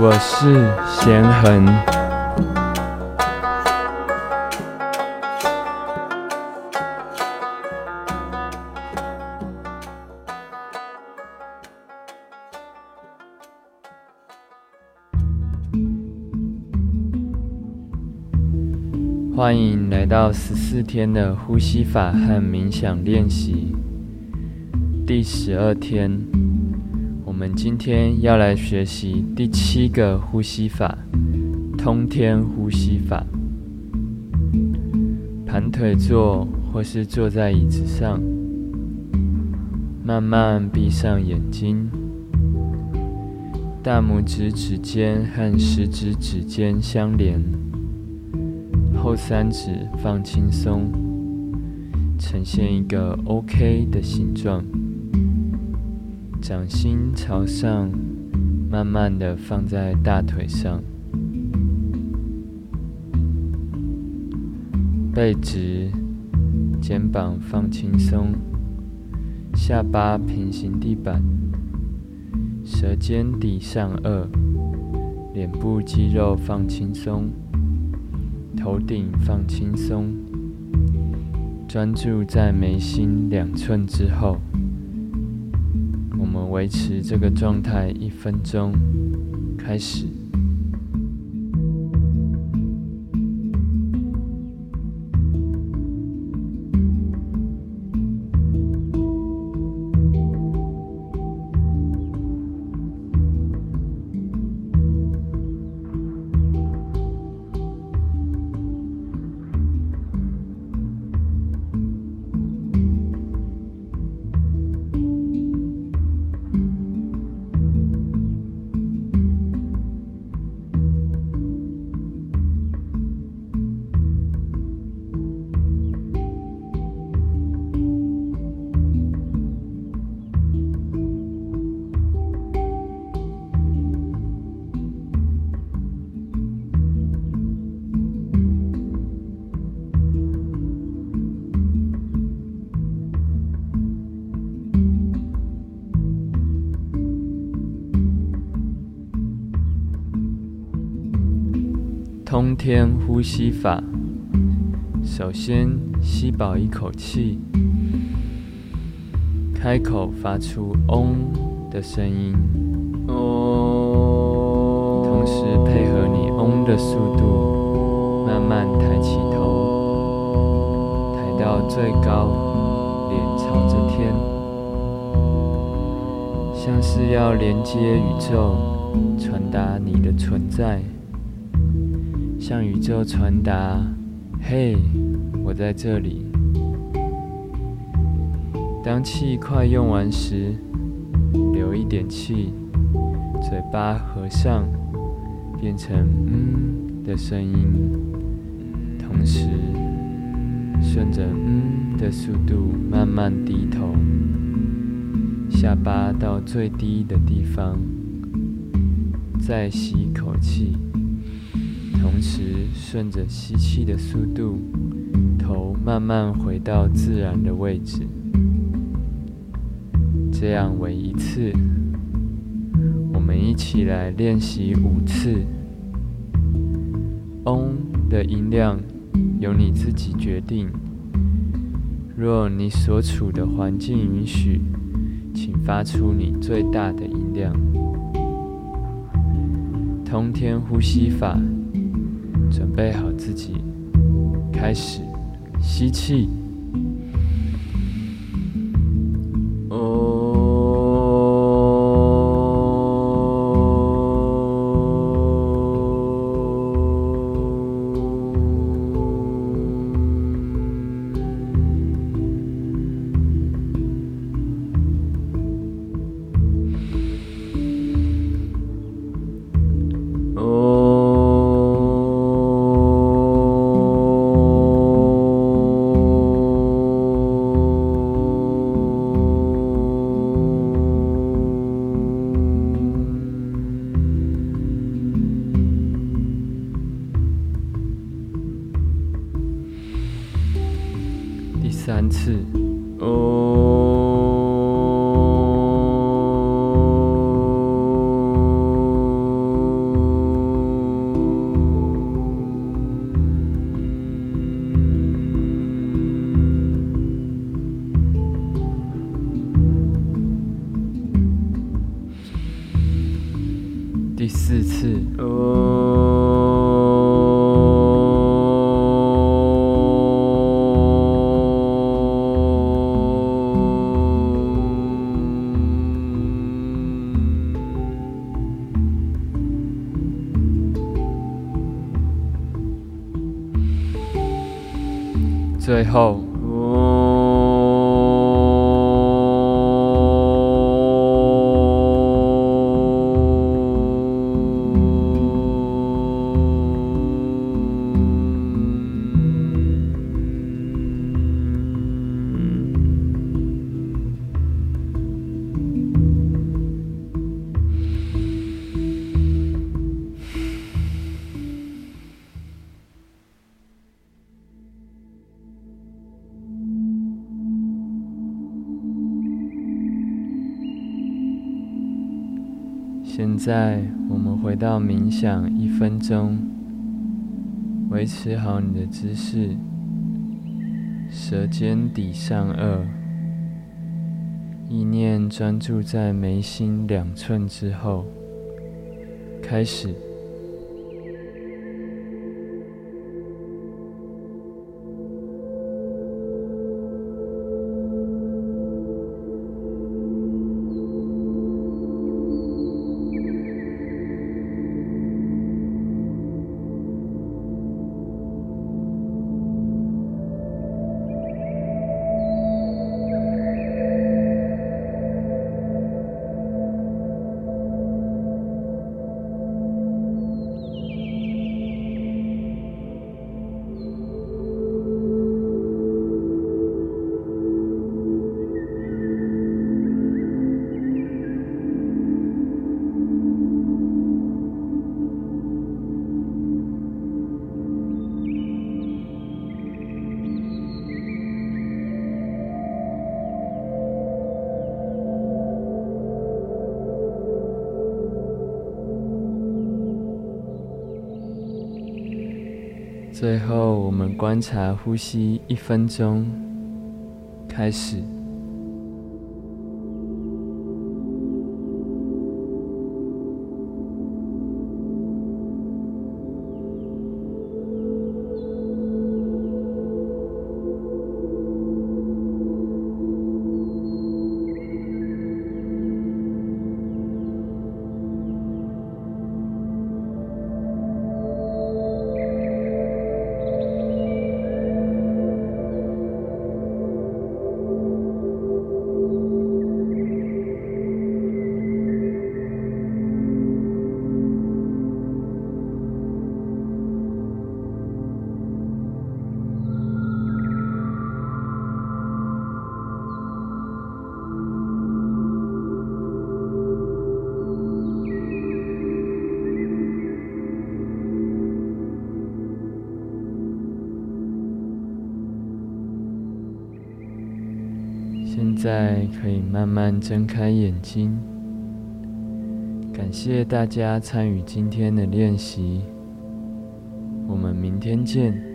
我是贤恒，欢迎来到十四天的呼吸法和冥想练习，第十二天。我们今天要来学习第七个呼吸法——通天呼吸法。盘腿坐，或是坐在椅子上，慢慢闭上眼睛，大拇指指尖和食指指尖相连，后三指放轻松，呈现一个 OK 的形状。掌心朝上，慢慢的放在大腿上，背直，肩膀放轻松，下巴平行地板，舌尖抵上颚，脸部肌肉放轻松，头顶放轻松，专注在眉心两寸之后。维持这个状态一分钟，开始。通天呼吸法，首先吸饱一口气，开口发出“嗡”的声音，同时配合你“嗡”的速度，慢慢抬起头，抬到最高，脸朝着天，像是要连接宇宙，传达你的存在。向宇宙传达：“嘿，我在这里。”当气快用完时，留一点气，嘴巴合上，变成“嗯”的声音，同时顺着“嗯”的速度慢慢低头，下巴到最低的地方，再吸一口气。同时，顺着吸气的速度，头慢慢回到自然的位置。这样为一次，我们一起来练习五次。嗡的音量由你自己决定。若你所处的环境允许，请发出你最大的音量。通天呼吸法。准备好自己，开始吸气。次。哦。第四次。哦。最后。现在我们回到冥想一分钟，维持好你的姿势，舌尖抵上颚，意念专注在眉心两寸之后，开始。最后，我们观察呼吸一分钟，开始。现在可以慢慢睁开眼睛。感谢大家参与今天的练习，我们明天见。